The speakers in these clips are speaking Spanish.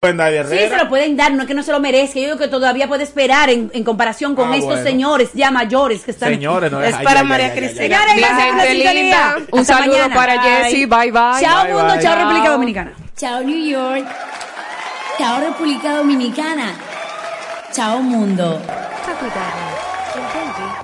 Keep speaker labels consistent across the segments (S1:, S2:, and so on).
S1: Sí, se lo pueden dar, no es que no se lo merezca. Yo digo que todavía puede esperar en, en comparación con
S2: Ah,
S1: estos
S2: bueno.
S1: señores ya mayores que están.
S2: Señores, no es-
S3: Es para
S2: ay,
S3: María Cristina.
S1: Señores.
S3: Un saludo
S1: mañana.
S3: para Jessy. Bye, bye.
S1: Chao,
S2: Bye,
S1: mundo.
S2: bye.
S1: Chao,
S3: Chao.
S1: República Dominicana.
S4: Chao New York. Chao República Dominicana. Chao mundo.
S5: A cuidarnos. El dengue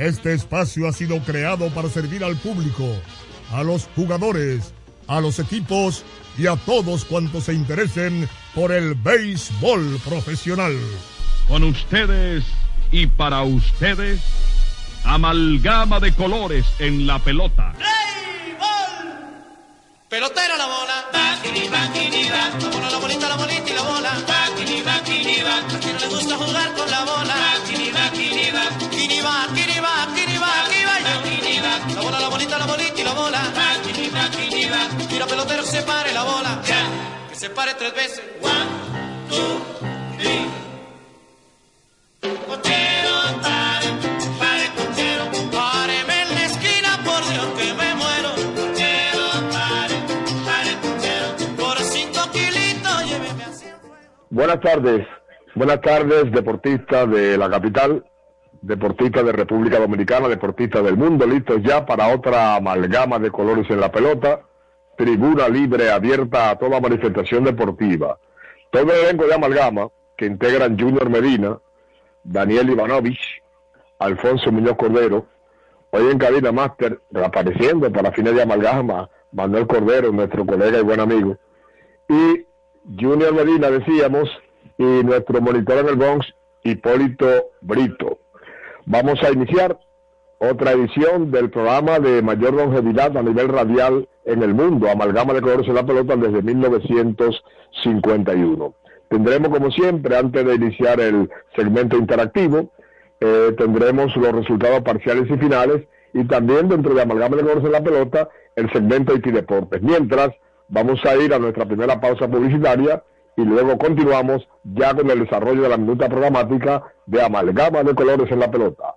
S6: Este espacio ha sido creado para servir al público, a los jugadores, a los equipos y a todos cuantos se interesen por el béisbol profesional.
S7: Con ustedes y para ustedes, amalgama de colores en la pelota.
S8: Pelotera la bola. Bakini, bakini, ba. La bola, la bolita, la bolita y la bola. Bakini, bakini, ba. A quien no le gusta jugar con la bola. Se pare la bola. Que se pare tres veces. One, two, three. Cochero, pare, pare, cochero. Páreme en la esquina, por Dios que me muero. Cochero, pare, pare, cochero. Por cinco kilitos, lléveme a cien.
S9: Buenas tardes, buenas tardes, deportistas de la capital, deportistas de República Dominicana, deportistas del mundo, listos ya para otra amalgama de colores en la pelota, tribuna libre abierta a toda manifestación deportiva. Todo el elenco de amalgama que integran Junior Medina, Daniel Ivanovich, Alfonso Muñoz Cordero, hoy en cabina máster, reapareciendo para fines de amalgama, Manuel Cordero, nuestro colega y buen amigo, y Junior Medina, decíamos, y nuestro monitor en el Bronx, Hipólito Brito. Vamos a iniciar otra edición del programa de mayor longevidad a nivel radial en el mundo, Amalgama de Colores en la Pelota desde 1951. Tendremos, como siempre, antes de iniciar el segmento interactivo, eh, tendremos los resultados parciales y finales y también dentro de Amalgama de Colores en la Pelota, el segmento IT Deportes. Mientras, vamos a ir a nuestra primera pausa publicitaria y luego continuamos ya con el desarrollo de la minuta programática de Amalgama de Colores en la Pelota.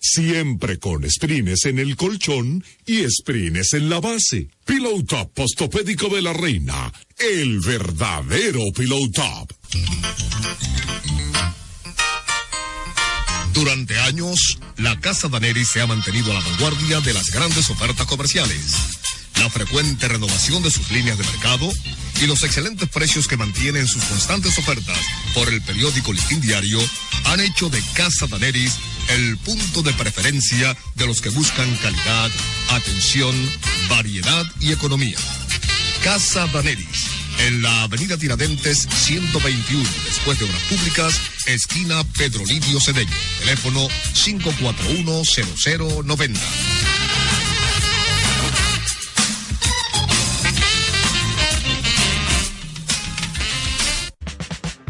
S10: Siempre con sprines en el colchón y sprines en la base. Pillow Top postopédico de la reina. El verdadero Pillow Top.
S11: Durante años, la Casa Daneri se ha mantenido a la vanguardia de las grandes ofertas comerciales. La frecuente renovación de sus líneas de mercado y los excelentes precios que mantienen sus constantes ofertas por el periódico Listín Diario han hecho de Casa Daneris el punto de preferencia de los que buscan calidad, atención, variedad y economía. Casa Daneris, en la avenida Tiradentes 121, después de Obras Públicas, esquina Pedro Livio Cedeño. Teléfono 541-0090.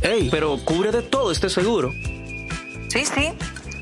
S2: Ey, pero cubre de todo este seguro.
S3: Sí, sí,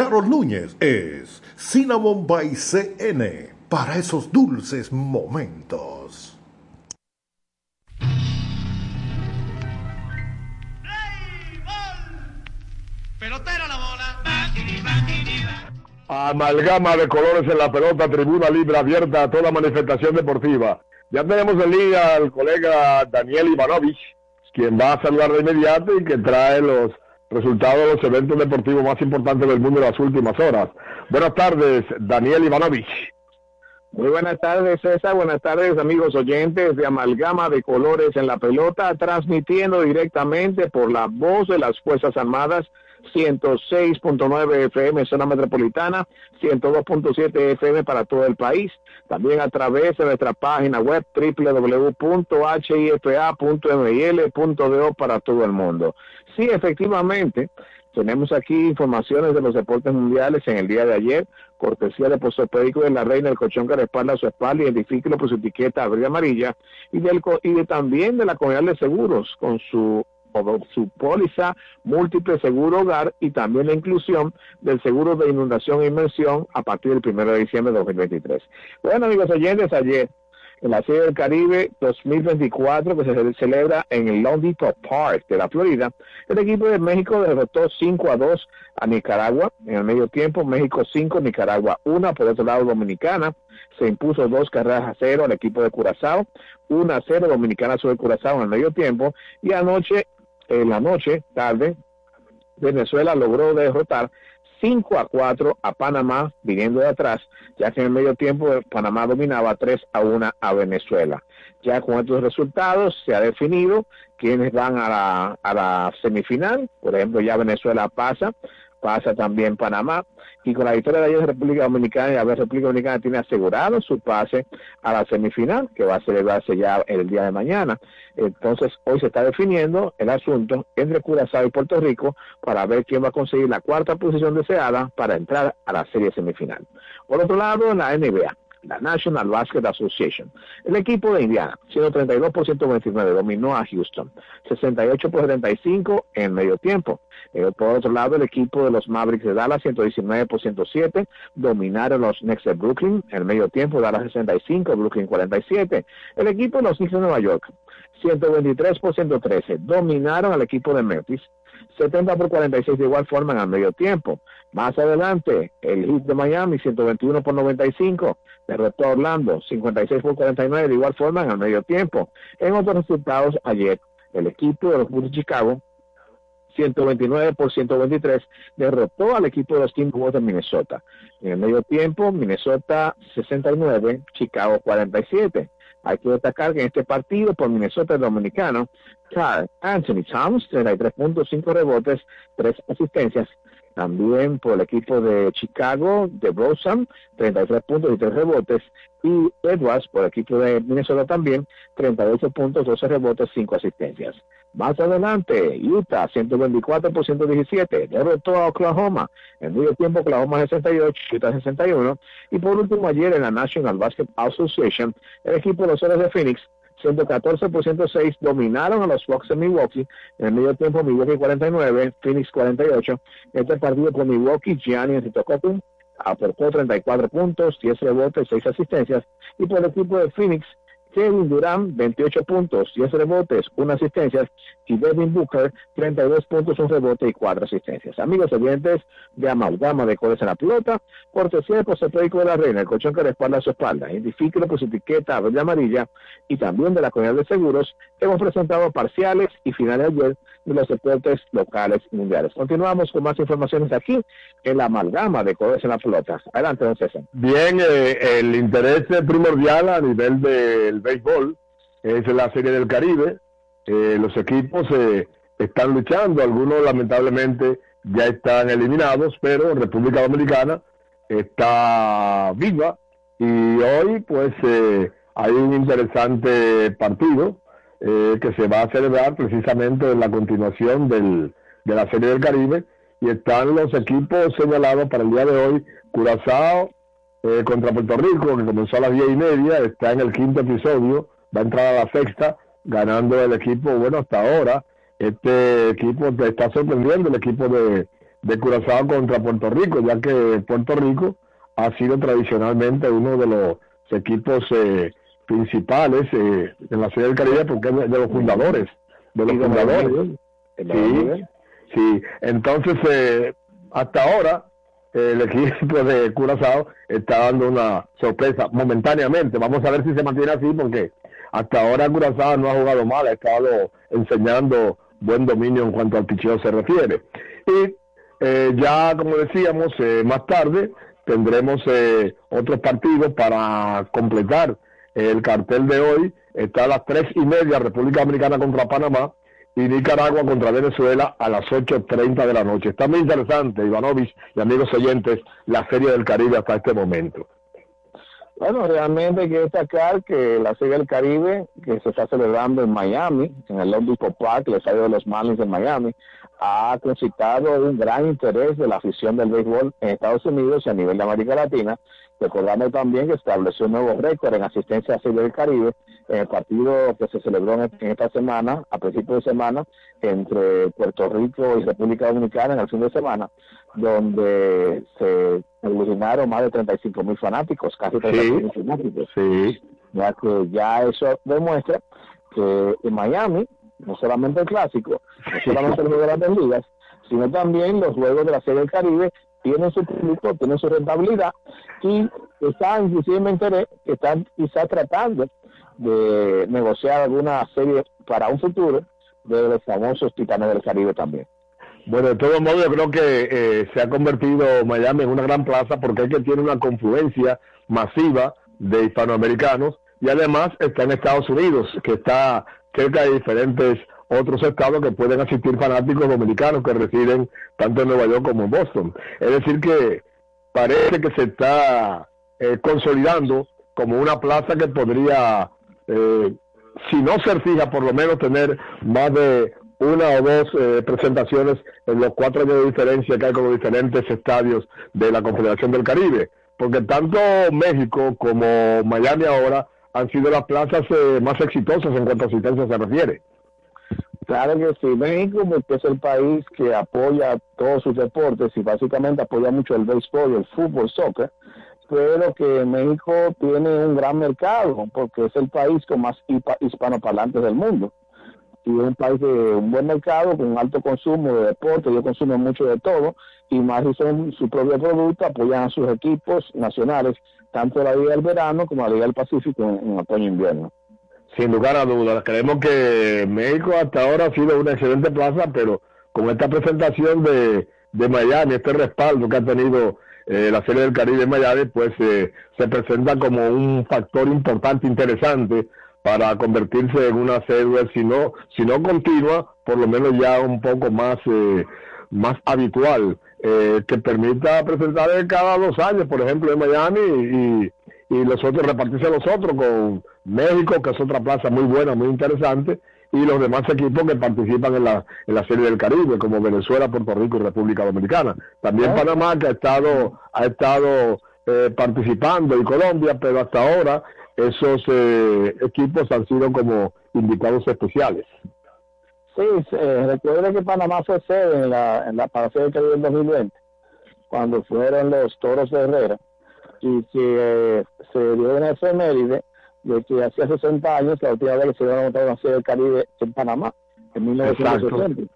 S12: Carol Núñez es Cinnamon by CN para esos dulces momentos.
S8: Pelotero la bola.
S9: Amalgama de colores en la pelota, tribuna libre abierta a toda manifestación deportiva. Ya tenemos en línea al colega Daniel Ivanovich, quien va a saludar de inmediato y que trae los resultados de los eventos deportivos más importantes del mundo en las últimas horas. Buenas tardes, Daniel Ivanovich.
S13: Muy buenas tardes, César. Buenas tardes, amigos oyentes de Amalgama de Colores en la Pelota, transmitiendo directamente por la voz de las Fuerzas Armadas 106.9 FM zona metropolitana, 102.7 FM para todo el país. También a través de nuestra página web www.hifa.mil.do para todo el mundo. Sí, efectivamente, tenemos aquí informaciones de los deportes mundiales en el día de ayer, cortesía de Postopédico de la Reina, el colchón que respalda su espalda, identifíquelo por su etiqueta verde amarilla, y, del, y de, también de la comunidad de seguros con su su póliza múltiple seguro hogar y también la inclusión del seguro de inundación e inmersión a partir del 1 de diciembre de 2023. Bueno, amigos oyentes, ayer en la del Caribe 2024 que se celebra en el Depot Park de la Florida, el equipo de México derrotó 5 a 2 a Nicaragua. En el medio tiempo, México 5, Nicaragua 1. Por otro lado, Dominicana se impuso dos carreras a cero al equipo de Curazao, 1 a 0 Dominicana sobre Curazao en el medio tiempo. Y anoche, en la noche, tarde, Venezuela logró derrotar 5 a 4 a Panamá viniendo de atrás, ya que en el medio tiempo Panamá dominaba 3 a 1 a Venezuela. Ya con estos resultados se ha definido quiénes van a la, a la semifinal, por ejemplo ya Venezuela pasa, pasa también Panamá, y con la victoria de ayer República Dominicana, la República Dominicana tiene asegurado su pase a la semifinal, que va a celebrarse ya el día de mañana. Entonces, hoy se está definiendo el asunto entre Curazao y Puerto Rico para ver quién va a conseguir la cuarta posición deseada para entrar a la serie semifinal. Por otro lado, la NBA, la National Basket Association. El equipo de Indiana, 132 por 29, dominó a Houston, 68 por 75 en medio tiempo. Eh, por otro lado, el equipo de los Mavericks de Dallas, 119 por 107, dominaron los Knicks de Brooklyn en medio tiempo, Dallas 65, Brooklyn 47. El equipo de los Knicks de Nueva York, 123 por 113, dominaron al equipo de Memphis, 70 por 46 de igual forma en el medio tiempo. Más adelante, el Heat de Miami, 121 por 95, derrotó a Orlando, 56 por 49 de igual forma en el medio tiempo. En otros resultados, ayer, el equipo de los Bulls de Chicago 129 por 123, derrotó al equipo de los Timberwolves de Minnesota. En el medio tiempo, Minnesota 69, Chicago 47. Hay que destacar que en este partido por Minnesota dominicano, Carl Anthony Towns, 33.5 rebotes, 3 asistencias. También por el equipo de Chicago, de Rosen, 33 puntos y 3 rebotes. Y Edwards, por el equipo de Minnesota también, 38 puntos, 12 rebotes, 5 asistencias. Más adelante, Utah 124 por 117, derrotó a Oklahoma. En medio tiempo, Oklahoma 68, Utah 61. Y por último, ayer en la National Basketball Association, el equipo de los Soles de Phoenix 114 por 106 dominaron a los Fox de Milwaukee. En el medio tiempo, Milwaukee 49, Phoenix 48. Este partido por Milwaukee, Gianni Antetokounmpo aportó 34 puntos, 10 rebotes, 6 asistencias. Y por el equipo de Phoenix, Kevin Durant, 28 puntos, 10 rebotes, 1 asistencia, y Devin Booker, 32 puntos, 1 rebote y 4 asistencias. Amigos oyentes de Amalgama de Codes en la Pelota, cortesía de José Perico de la Reina, el colchón que respalda su espalda, identifíquelo por su etiqueta verde amarilla y también de la comunidad de seguros, hemos presentado parciales y finales ayer de los deportes locales y mundiales. Continuamos con más informaciones aquí en la Amalgama de Codes en la Pelota. Adelante, don César.
S9: Bien, eh, el interés primordial a nivel del béisbol es la Serie del Caribe. Eh, los equipos eh, están luchando, algunos lamentablemente ya están eliminados, pero República Dominicana está viva y hoy pues eh, hay un interesante partido eh, que se va a celebrar precisamente en la continuación del, de la Serie del Caribe y están los equipos señalados para el día de hoy, Curazao eh, contra Puerto Rico, que comenzó a las diez y media, está en el quinto episodio, va a entrar a la sexta, ganando el equipo, bueno, hasta ahora, este equipo te está sorprendiendo, el equipo de, de Curazao contra Puerto Rico, ya que Puerto Rico ha sido tradicionalmente uno de los equipos eh, principales eh, en la Serie del Caribe, porque es de, de los fundadores, de los fundadores. Sí, sí. Entonces, eh, hasta ahora, el equipo de Curazao está dando una sorpresa momentáneamente. Vamos a ver si se mantiene así, porque hasta ahora Curazao no ha jugado mal, ha estado enseñando buen dominio en cuanto al picheo se refiere. Y eh, ya, como decíamos, eh, más tarde tendremos eh, otros partidos para completar el cartel de hoy. Está a las tres y media República Dominicana contra Panamá y Nicaragua contra Venezuela a las 8.30 de la noche. Está muy interesante, Ivanovich y amigos oyentes, la Serie del Caribe hasta este momento.
S13: Bueno, realmente hay que destacar que la Serie del Caribe, que se está celebrando en Miami, en el Depot Park, el estadio de los Marlins de Miami, ha concitado un gran interés de la afición del béisbol en Estados Unidos y a nivel de América Latina, recordando también que estableció un nuevo récord en asistencia a Serie del Caribe en el partido que se celebró en esta semana, a principios de semana, entre Puerto Rico y República Dominicana en el fin de semana, donde se aglutinaron más de 35 mil fanáticos, casi 35 mil fanáticos.
S9: Sí.
S13: Ya que ya eso demuestra que en Miami, no solamente el clásico, no solamente los juegos de las ligas, sino también los juegos de la Serie del Caribe tienen su público, tienen su rentabilidad y están, inclusive me enteré, que están quizás tratando de negociar alguna serie para un futuro de los famosos titanes del Caribe también.
S9: Bueno, de todos modos, yo creo que eh, se ha convertido Miami en una gran plaza porque es que tiene una confluencia masiva de hispanoamericanos y además está en Estados Unidos, que está cerca de diferentes otros estados que pueden asistir fanáticos dominicanos que residen tanto en Nueva York como en Boston. Es decir, que parece que se está eh, consolidando como una plaza que podría, eh, si no ser fija, por lo menos tener más de una o dos eh, presentaciones en los cuatro años de diferencia que hay con los diferentes estadios de la Confederación del Caribe. Porque tanto México como Miami ahora han sido las plazas eh, más exitosas en cuanto a asistencia se refiere.
S13: Claro que sí, México porque es el país que apoya todos sus deportes y básicamente apoya mucho el béisbol, el fútbol, soccer, pero que México tiene un gran mercado porque es el país con más hispanoparlantes del mundo. y es un país de un buen mercado, con alto consumo de deporte, ellos consumen mucho de todo, y más son su propio producto, apoyan a sus equipos nacionales, tanto la Liga del Verano como la Liga del Pacífico en, en otoño e invierno.
S9: Sin lugar a dudas, creemos que México hasta ahora ha sido una excelente plaza, pero con esta presentación de, de Miami, este respaldo que ha tenido eh, la Serie del Caribe en Miami, pues eh, se presenta como un factor importante, interesante para convertirse en una serie, si no, si no continua, por lo menos ya un poco más, eh, más habitual, eh, que permita presentar cada dos años, por ejemplo, en Miami y, y los otros repartirse a los otros con México, que es otra plaza muy buena, muy interesante, y los demás equipos que participan en la, en la Serie del Caribe, como Venezuela, Puerto Rico y República Dominicana. También Panamá, que ha estado, ha estado eh, participando, y Colombia, pero hasta ahora esos eh, equipos han sido como invitados especiales.
S13: Sí, eh, recuerda que Panamá fue sede en la, en la Serie del Caribe del 2020, cuando fueron los Toros de Herrera, y que eh, se dio una efeméride de que hacía 60 años la última vez que se había montado una serie del Caribe en Panamá, en 1960.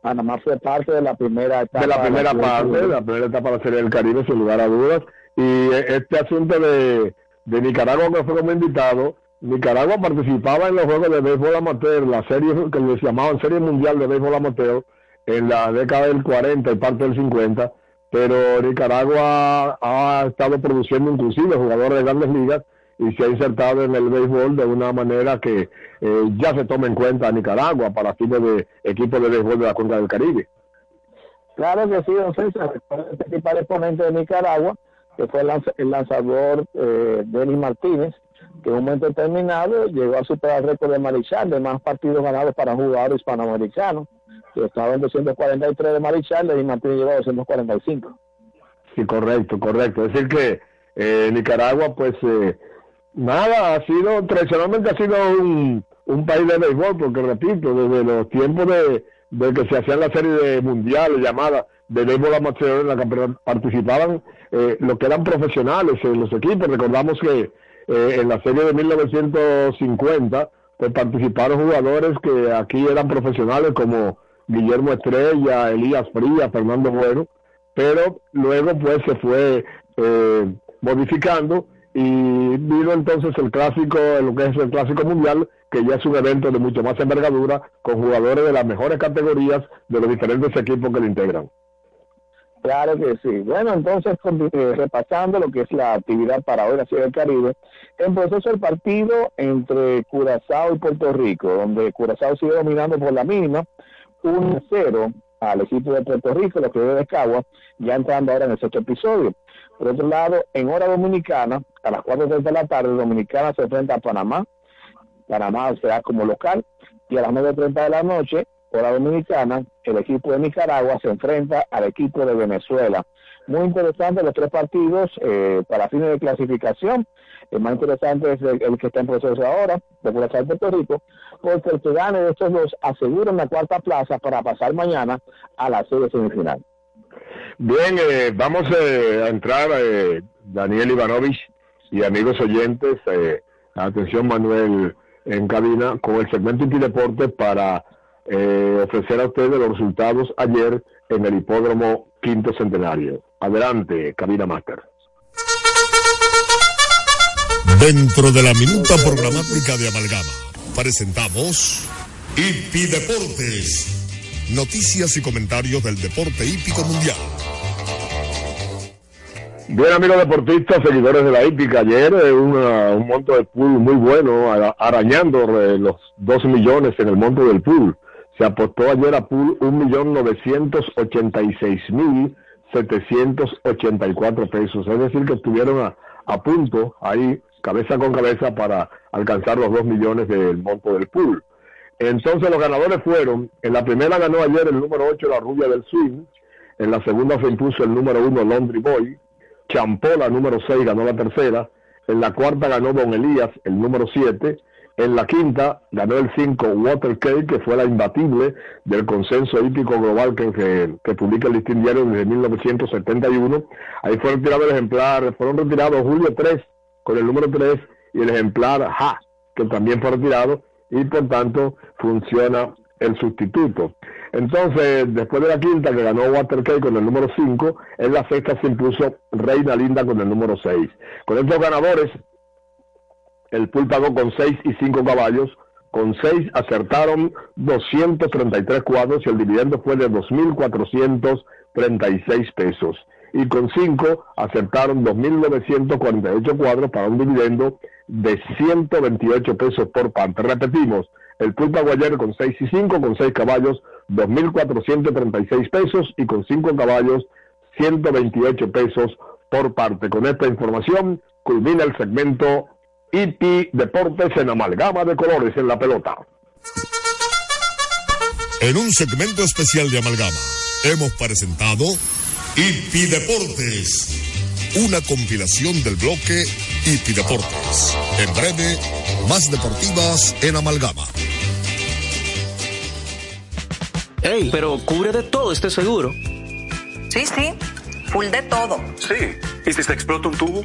S13: Panamá fue parte de la primera etapa.
S9: de la primera parte, de la primera etapa de la Serie del Caribe, sin lugar a dudas. Y eh, este asunto de, de Nicaragua, que fue como invitado, Nicaragua participaba en los Juegos de Béisbol Amateur, la serie que les llamaban Serie Mundial de Béisbol Amateur, en la década del 40 y parte del 50, pero Nicaragua ha estado produciendo inclusive jugadores de grandes ligas y se ha insertado en el béisbol de una manera que eh, ya se toma en cuenta Nicaragua para fines de equipos de béisbol de la cuenca del Caribe.
S13: Claro que sí, don el principal exponente de Nicaragua, que fue el, lanza- el lanzador eh, Denis Martínez, que en un momento determinado llegó a superar el récord de Marichal de más partidos ganados para jugadores hispanoamericanos, estaba en 243 de Marichal, Denis Martínez llegó a 245.
S9: Sí, correcto, correcto. Es decir que eh, Nicaragua, pues eh, nada, ha sido, tradicionalmente ha sido un, un país de béisbol, porque repito, desde los tiempos de, de que se hacían la serie de mundiales llamadas de béisbol amateur, en la que participaban eh, los que eran profesionales en los equipos. Recordamos que eh, en la serie de 1950, pues participaron jugadores que aquí eran profesionales como Guillermo Estrella, Elías Frías, Fernando Bueno, pero luego pues se fue eh, modificando y vino entonces el clásico, lo que es el clásico mundial, que ya es un evento de mucho más envergadura, con jugadores de las mejores categorías de los diferentes equipos que lo integran.
S13: Claro que sí. Bueno, entonces, eh, repasando lo que es la actividad para hoy, la Serie del Caribe, proceso el partido entre Curazao y Puerto Rico, donde Curazao sigue dominando por la mínima, 1-0 al equipo de Puerto Rico, los que de Cagua, ya entrando ahora en el sexto episodio. Por otro lado, en hora dominicana, a las 4.30 de la tarde, Dominicana se enfrenta a Panamá, Panamá será como local, y a las 9.30 de la noche, hora dominicana, el equipo de Nicaragua se enfrenta al equipo de Venezuela. Muy interesante los tres partidos eh, para fines de clasificación. El más interesante es el, que está en proceso ahora, de Puerto Rico, porque el que gane de estos dos asegura la cuarta plaza para pasar mañana a la serie semifinal.
S9: Bien, eh, vamos eh, a entrar, eh, Daniel Ivanovich y amigos oyentes, eh, atención Manuel en cabina, con el segmento Intideporte para eh, ofrecer a ustedes los resultados ayer en el hipódromo Quinto Centenario. Adelante, cabina master.
S11: Dentro de la minuta programática de Amalgama, presentamos Hipi Deportes. Noticias y comentarios del deporte hípico mundial.
S9: Bien, amigos deportistas, seguidores de la hípica, ayer eh, una- un monto de pool muy bueno, ara- arañando eh, los 2 millones en el monto del pool. Se apostó ayer a pool 1.986.784 pesos, es decir, que estuvieron a, a punto ahí, cabeza con cabeza, para alcanzar los 2 millones del monto del pool. Entonces los ganadores fueron, en la primera ganó ayer el número 8, la rubia del swing, en la segunda se impuso el número 1, Laundry Boy, Champola, número 6, ganó la tercera. En la cuarta ganó Don Elías, el número 7. En la quinta ganó el 5, Water Cake, que fue la imbatible del consenso hípico global que, publica el listín diario desde 1971. Ahí fue retirado el ejemplar, fueron retirados Julio 3 con el número 3 y el ejemplar Ja, que también fue retirado y por tanto funciona el sustituto. Entonces, después de la quinta que ganó Waterkey con el número 5, en la sexta se impuso Reina Linda con el número 6. Con estos ganadores, el pool pagó con 6 y 5 caballos, con 6 acertaron 233 cuadros y el dividendo fue de 2.436 pesos. Y con 5 acertaron 2.948 cuadros para un dividendo de 128 pesos por parte. Repetimos, el Club Aguayer con 6 y 5, con 6 caballos, 2.436 pesos y con 5 caballos, 128 pesos por parte. Con esta información culmina el segmento IP Deportes en amalgama de colores en la pelota.
S10: En un segmento especial de Amalgama, hemos presentado IP Deportes, una compilación del bloque IP Deportes. En breve, más deportivas en Amalgama.
S2: Ey, pero cubre de todo este seguro.
S3: Sí, sí, full de todo.
S2: Sí. ¿Y si se explota un tubo?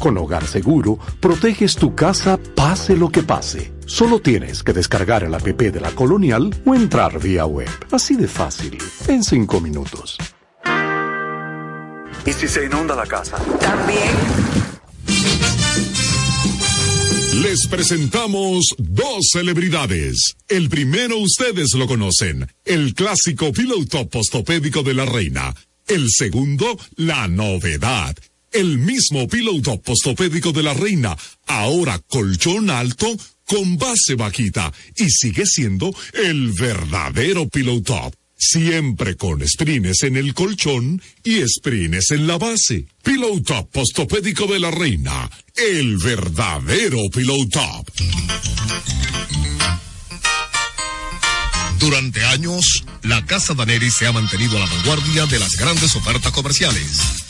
S14: Con Hogar Seguro, proteges tu casa pase lo que pase. Solo tienes que descargar el app de la Colonial o entrar vía web. Así de fácil, en 5 minutos.
S2: ¿Y si se inunda la casa?
S3: También.
S10: Les presentamos dos celebridades. El primero ustedes lo conocen, el clásico Pillow Top postopédico de la reina. El segundo, la novedad. El mismo Pillow Top postopédico de la reina, ahora colchón alto con base bajita y sigue siendo el verdadero Pillow. Siempre con sprines en el colchón y sprines en la base. Pillow Top postopédico de la reina. El verdadero Pillow Top.
S11: Durante años, la Casa Daneri se ha mantenido a la vanguardia de las grandes ofertas comerciales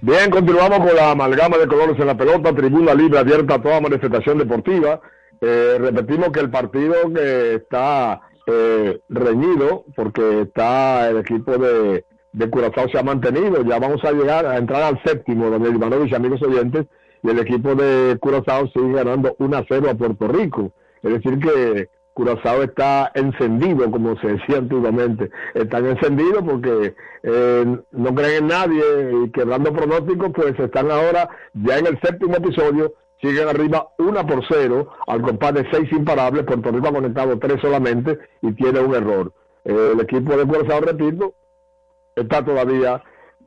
S9: Bien, continuamos con la amalgama de colores en la pelota, tribuna libre abierta a toda manifestación deportiva. Eh, repetimos que el partido que está eh, reñido, porque está el equipo de, de Curazao se ha mantenido, ya vamos a llegar a entrar al séptimo, donde Ivanovich, amigos oyentes, y el equipo de Curazao sigue ganando 1 a 0 a Puerto Rico. Es decir, que Curazao está encendido, como se decía antiguamente. Están encendidos porque eh, no creen en nadie y quebrando pronósticos, pues están ahora ya en el séptimo episodio, siguen arriba 1 por 0 al compás de 6 imparables. Puerto Rico ha conectado 3 solamente y tiene un error. Eh, el equipo de Curazao, repito, está todavía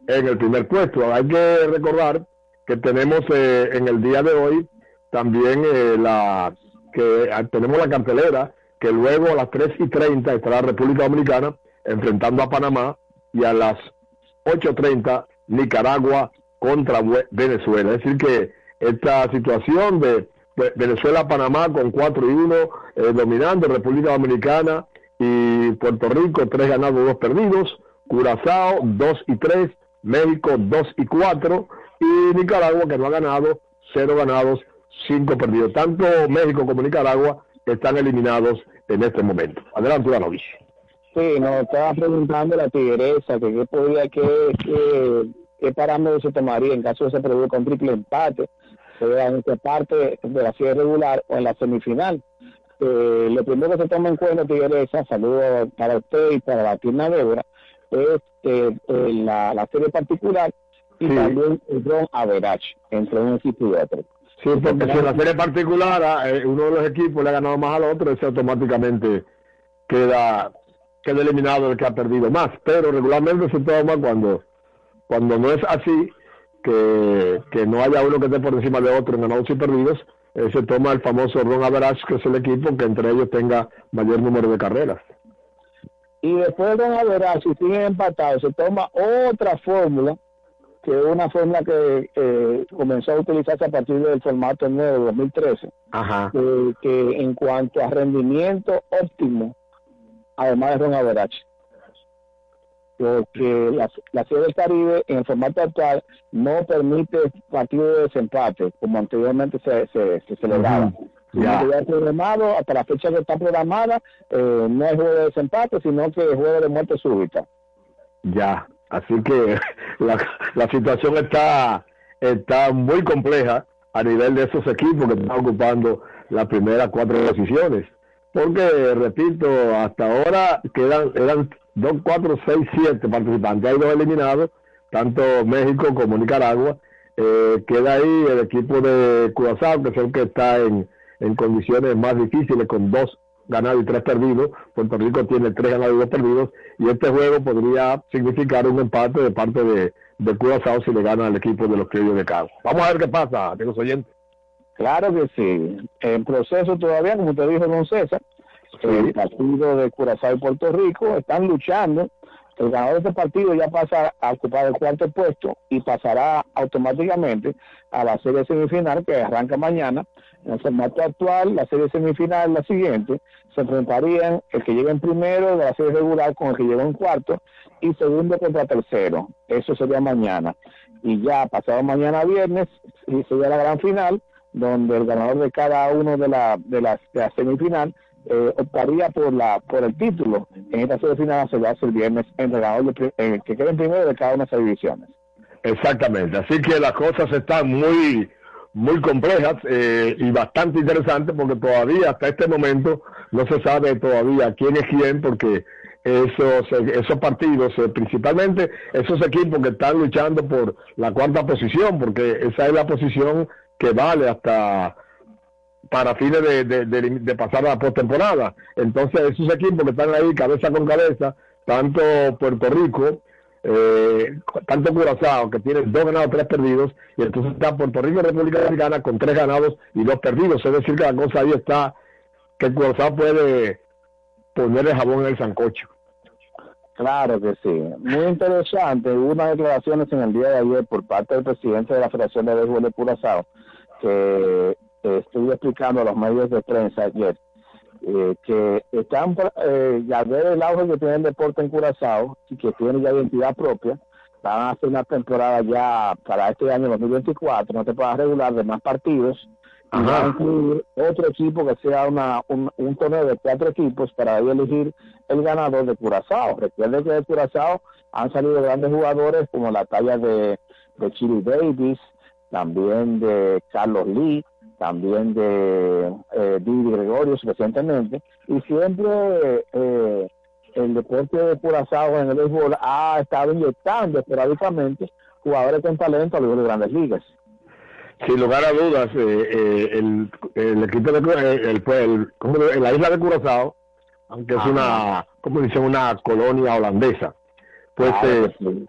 S9: en el primer puesto. Hay que recordar que tenemos eh, en el día de hoy también eh, la que ah, tenemos la cartelera que luego a las 3 y 30 estará República Dominicana enfrentando a Panamá y a las 8.30 Nicaragua contra Venezuela. Es decir que esta situación de de Venezuela-Panamá con 4 y 1 eh, dominando, República Dominicana y Puerto Rico 3 ganados, 2 perdidos, Curazao 2 y 3, México 2 y 4 y Nicaragua que no ha ganado, 0 ganados, 5 perdidos. Tanto México como Nicaragua están eliminados en este momento. Adelante, Ivanovic.
S13: Sí, nos estaba preguntando la tigresa que qué podía, qué, qué, qué parámetros se tomaría en caso de se produzca un triple empate. sea en esta parte de la serie regular o en la semifinal. Eh, lo primero que se toma en cuenta, Tigresa, saludo para usted y para la tienda Débora, es eh, eh, la, la serie particular y también el ron average entre un equipo y otro.
S9: Sí, porque si en la serie particular ah, eh, uno de los equipos le ha ganado más al otro, ese automáticamente queda, queda eliminado el que ha perdido más. Pero regularmente se toma cuando, cuando no es así, que, que no haya uno que esté por encima de otro en ganados y perdidos, eh, se toma el famoso Ron Average, que es el equipo que entre ellos tenga mayor número de carreras.
S13: Y después de un average, si siguen empatados, se toma otra fórmula, que es una fórmula que eh, comenzó a utilizarse a partir del formato nuevo de 2013,
S9: Ajá.
S13: que, que en cuanto a rendimiento óptimo, además de Ron Average. Porque la, la Serie del Caribe en el formato actual no permite partido de desempate, como anteriormente se, se, se celebraba.
S9: Ya.
S13: ya programado, hasta la fecha que está programada, eh, no es juego de desempate, sino que es juego de muerte súbita.
S9: Ya, así que la, la situación está, está muy compleja a nivel de esos equipos que están ocupando las primeras cuatro posiciones. Porque, repito, hasta ahora quedan eran 2, 4, 6, 7 participantes. Hay dos eliminados, tanto México como Nicaragua. Eh, queda ahí el equipo de Curazao, que es el que está en, en condiciones más difíciles, con dos ganados y tres perdidos. Puerto Rico tiene tres ganados y dos perdidos. Y este juego podría significar un empate de parte de, de Curazao si le gana al equipo de los criollos de Cabo. Vamos a ver qué pasa, amigos oyentes.
S13: Claro que sí. En proceso todavía, como te dijo don César, el partido de Curazao y Puerto Rico están luchando. El ganador de este partido ya pasa a ocupar el cuarto puesto y pasará automáticamente a la serie semifinal que arranca mañana. En el formato actual, la serie semifinal la siguiente. Se enfrentarían el que llegue en primero de la serie regular con el que llega en cuarto y segundo contra tercero. Eso sería mañana. Y ya pasado mañana viernes y sería la gran final donde el ganador de cada uno de la de la, de la semifinal eh, optaría por la por el título. En esta serie final se va a hacer el viernes entre el ganador de eh, que quede en primero de cada una de esas divisiones.
S9: Exactamente, así que las cosas están muy muy complejas eh, y bastante interesantes porque todavía hasta este momento no se sabe todavía quién es quién porque esos esos partidos, eh, principalmente esos equipos que están luchando por la cuarta posición, porque esa es la posición que vale hasta para fines de, de, pasar a la postemporada. Entonces, esos equipos que están ahí cabeza con cabeza, tanto Puerto Rico, eh, tanto Curazao, que tiene dos ganados, tres perdidos, y entonces está Puerto Rico y República Dominicana con tres ganados y dos perdidos. Es decir, que la cosa ahí está, que Curazao puede poner el jabón en el sancocho.
S13: Claro que sí. Muy interesante. Hubo unas declaraciones en el día de ayer por parte del presidente de la Federación de Béisbol de Curazao que eh, estuve explicando a los medios de prensa ayer eh, que están eh, ya ver el auge que tiene el deporte en Curazao y que tiene ya identidad propia. Van a hacer una temporada ya para este año 2024, no te puedas regular de más partidos y va a incluir otro equipo que sea una, un, un torneo de cuatro equipos para ahí elegir el ganador de Curazao. Recuerden que de Curazao han salido grandes jugadores como la talla de, de Chili Davis, también de Carlos Lee, también de eh, Didi Gregorius recientemente, y siempre eh, el deporte de Curazao en el béisbol ha estado inyectando esporádicamente jugadores con talento a los de grandes ligas.
S9: Sin lugar a dudas, eh, eh, el, el equipo de eh, el, pues, el- ¿cómo le- en la isla de Curazao, aunque es una, como dicen, una colonia holandesa, pues
S13: Claro
S9: eh,
S13: que sí.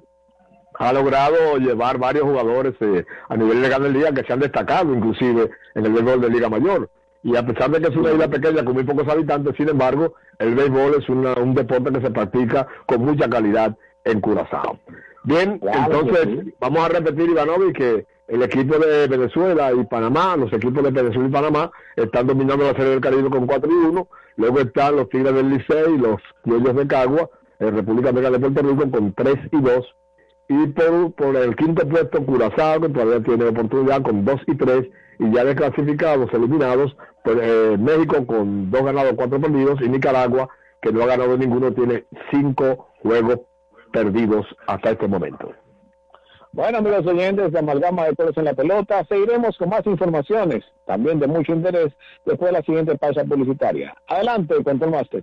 S9: Ha logrado llevar varios jugadores eh, a nivel de Grandes Ligas que se han destacado inclusive en el béisbol de Liga Mayor. Y a pesar de que es una isla pequeña con muy pocos habitantes, sin embargo, el béisbol es una- un deporte que se practica con mucha calidad en Curazao. Bien,
S13: Claro
S9: entonces
S13: sí.
S9: vamos a repetir, Ivanovi, que el equipo de Venezuela y Panamá, los equipos de Venezuela y Panamá, están dominando la Serie del Caribe con 4 y 1. Luego están los Tigres del Licey y los Criollos de Cagua, en República Dominicana de Puerto Rico, con 3 y 2. Y por, por el quinto puesto, Curazao, que todavía tiene oportunidad con 2 y 3. Y ya desclasificados, eliminados, pues, eh, México con 2 ganados, 4 perdidos. Y Nicaragua, que no ha ganado ninguno, tiene 5 juegos perdidos hasta este momento.
S13: Bueno, amigos oyentes de Amalgama de Todos en la Pelota, seguiremos con más informaciones, también de mucho interés, después de la siguiente pausa publicitaria. Adelante, Control Master.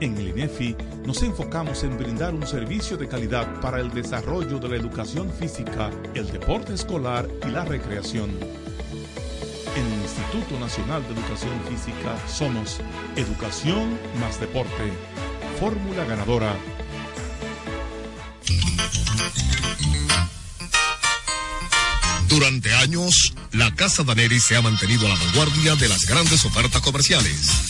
S15: En el INEFI nos enfocamos en brindar un servicio de calidad para el desarrollo de la educación física, el deporte escolar y la recreación. En el Instituto Nacional de Educación Física somos Educación más Deporte. Fórmula ganadora.
S11: Durante años, la Casa Daneri se ha mantenido a la vanguardia de las grandes ofertas comerciales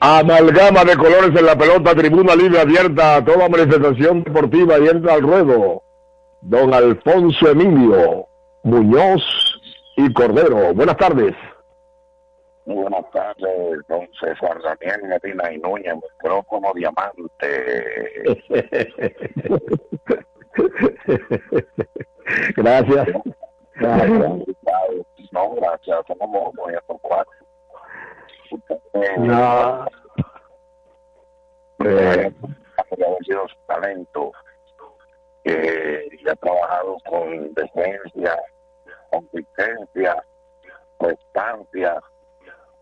S9: Amalgama de colores en la pelota, tribuna libre abierta a toda manifestación deportiva y entra al ruedo. Don Alfonso Emilio Muñoz y Cordero. Buenas tardes.
S16: Muy buenas tardes, don César Daniel Medina y Núñez, micrófono diamante.
S9: Gracias.
S16: Gracias. No, gracias, somos muy cuatro.
S9: No.
S16: Eh, sido su talento, que y ha trabajado con decencia, consistencia, constancia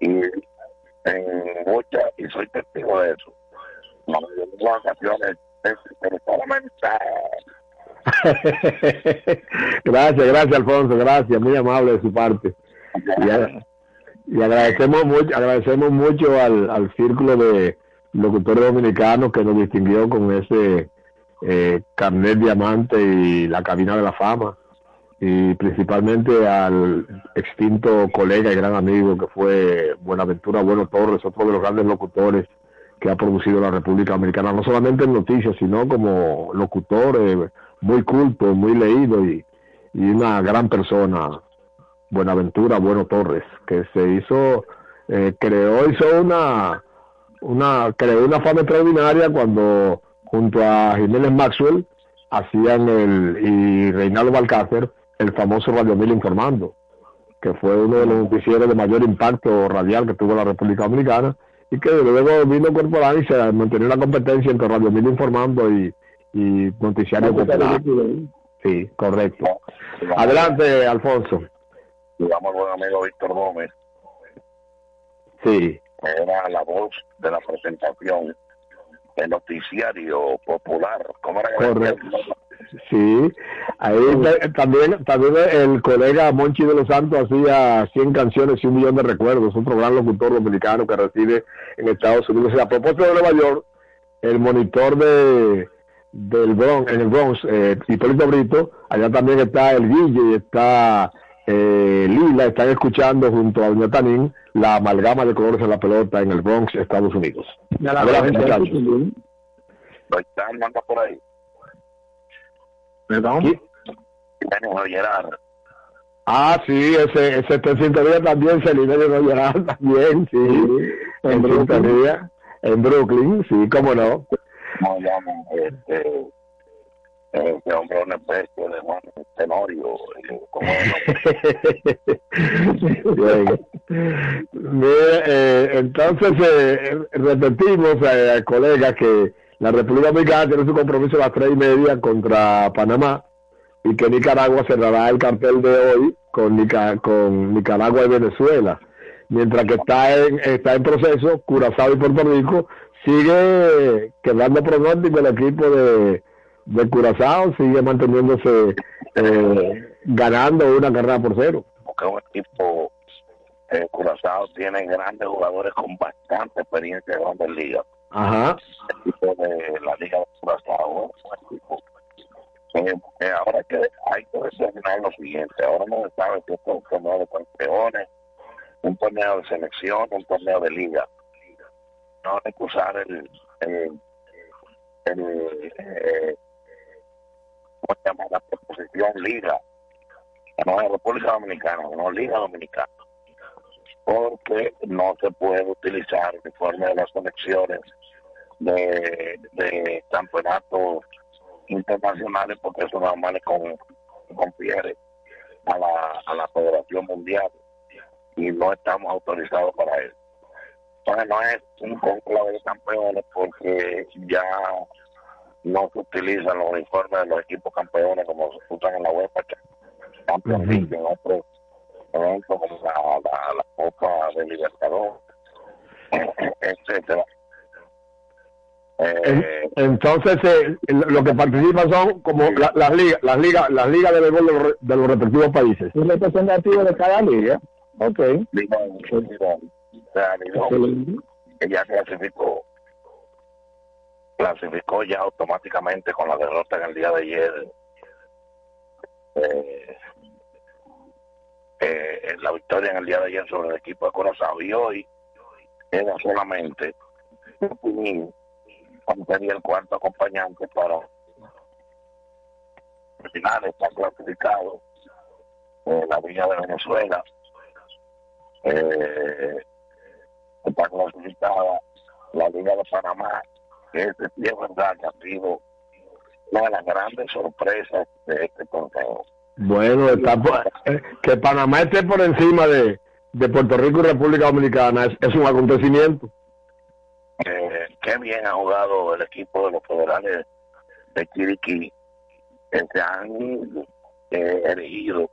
S16: y en muchas, y soy testigo de eso. Mayoría de las ocasiones, pero
S9: gracias, gracias Alfonso, gracias, muy amable de su parte. Y agradecemos mucho, agradecemos mucho al, al círculo de locutores dominicanos que nos distinguió con ese eh, carnet diamante y la cabina de la fama. Y principalmente al extinto colega y gran amigo que fue Buenaventura Bueno Torres, otro de los grandes locutores que ha producido la República Dominicana, no solamente en noticias, sino como locutor eh, muy culto, muy leído y, y una gran persona, Buenaventura Bueno Torres, que se hizo, eh, creó, hizo una, una, creó una fama extraordinaria cuando junto a Jiménez Maxwell hacían el, y Reinaldo Balcácer el famoso Radio Mil Informando, que fue uno de los noticieros de mayor impacto radial que tuvo la República Dominicana y que luego vino Corporal y se mantenía una competencia entre Radio Mil Informando y, y Noticiario Popular. Sí, correcto. Adelante, Alfonso.
S16: Digamos, buen amigo Víctor Gómez,
S9: Sí,
S16: era la voz de la presentación del noticiario popular. ¿Cómo era
S9: correcto. Sí, ahí ta- también, también el colega Monchi de los Santos hacía 100 canciones y un millón de recuerdos, otro gran locutor dominicano que reside en Estados Unidos. Y a propósito de Nueva York, el monitor de del Bronx, en el Bronx, eh, Hipólito Brito, allá también está el Guille y está eh, Lila, están escuchando junto a Doña Tanín la amalgama de colores en la pelota en el Bronx, Estados Unidos. Adelante, muchachos.
S16: Están anda por ahí.
S9: ¿Qui-
S16: Tenemos a Gerard.
S9: Ah, sí, ese, ese está en sintonía también, Celine de Gerard también, sí, en sintonía, en Brooklyn, sí, cómo no.
S16: ¿Cómo llaman? Este, este hombre, una especie de Tenorio. eh, ¿Cómo es?
S9: Mire, eh, entonces, eh, repetimos, eh, colegas, que la República Dominicana tiene su compromiso a las tres y media contra Panamá y que Nicaragua cerrará el cartel de hoy con, Nica- con Nicaragua y Venezuela. Mientras que está en, está en proceso, Curazao y Puerto Rico sigue quedando pronóstico el equipo de, de Curazao, sigue manteniéndose eh, ganando una carrera por cero.
S16: Porque un equipo, eh, Curazao tiene grandes jugadores con bastante experiencia en grandes ligas.
S9: Ajá.
S16: El equipo de la Liga de Curazao eh, ahora que hay que determinar lo siguiente, ahora no se sabe si esto es un torneo de campeones, un torneo de selección, un torneo de liga. No hay que usar el, el, el, eh, la preposición liga, no es República Dominicana, no Liga Dominicana, porque no se puede utilizar el informe de las conexiones de, de campeonatos internacionales porque eso normal con, confiere a la, a la Federación Mundial y no estamos autorizados para eso. Entonces no es un conclave de campeones porque ya no se utilizan los uniformes de los equipos campeones como se usan en la UEFA Champions League, en otros eventos como la, la, la Copa de Libertadores, etcétera.
S9: En- Entonces, eh, lo que participan son como la- las ligas, las ligas, las ligas de béisbol de los, de los respectivos países.
S13: Un representativo de cada liga. Ok.
S16: Limón, Limón. O sea, Limón, que ya clasificó, clasificó ya automáticamente con la derrota en el día de ayer. Eh, eh, la victoria en el día de ayer sobre el equipo de Corazón y hoy queda solamente sería el cuarto acompañante para al final está clasificado eh, la Villa de Venezuela eh, está clasificada la Liga de Panamá, que este sí es verdad que ha sido una de las grandes sorpresas de este torneo.
S9: Bueno, está por- eh, que Panamá esté por encima de, de Puerto Rico y República Dominicana es, es un acontecimiento.
S16: Eh, qué bien ha jugado el equipo de los federales de Chiriquí, que se han eh, elegido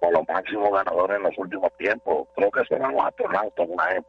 S16: como los máximos ganadores en los últimos tiempos. Creo que serán los astronautas una época.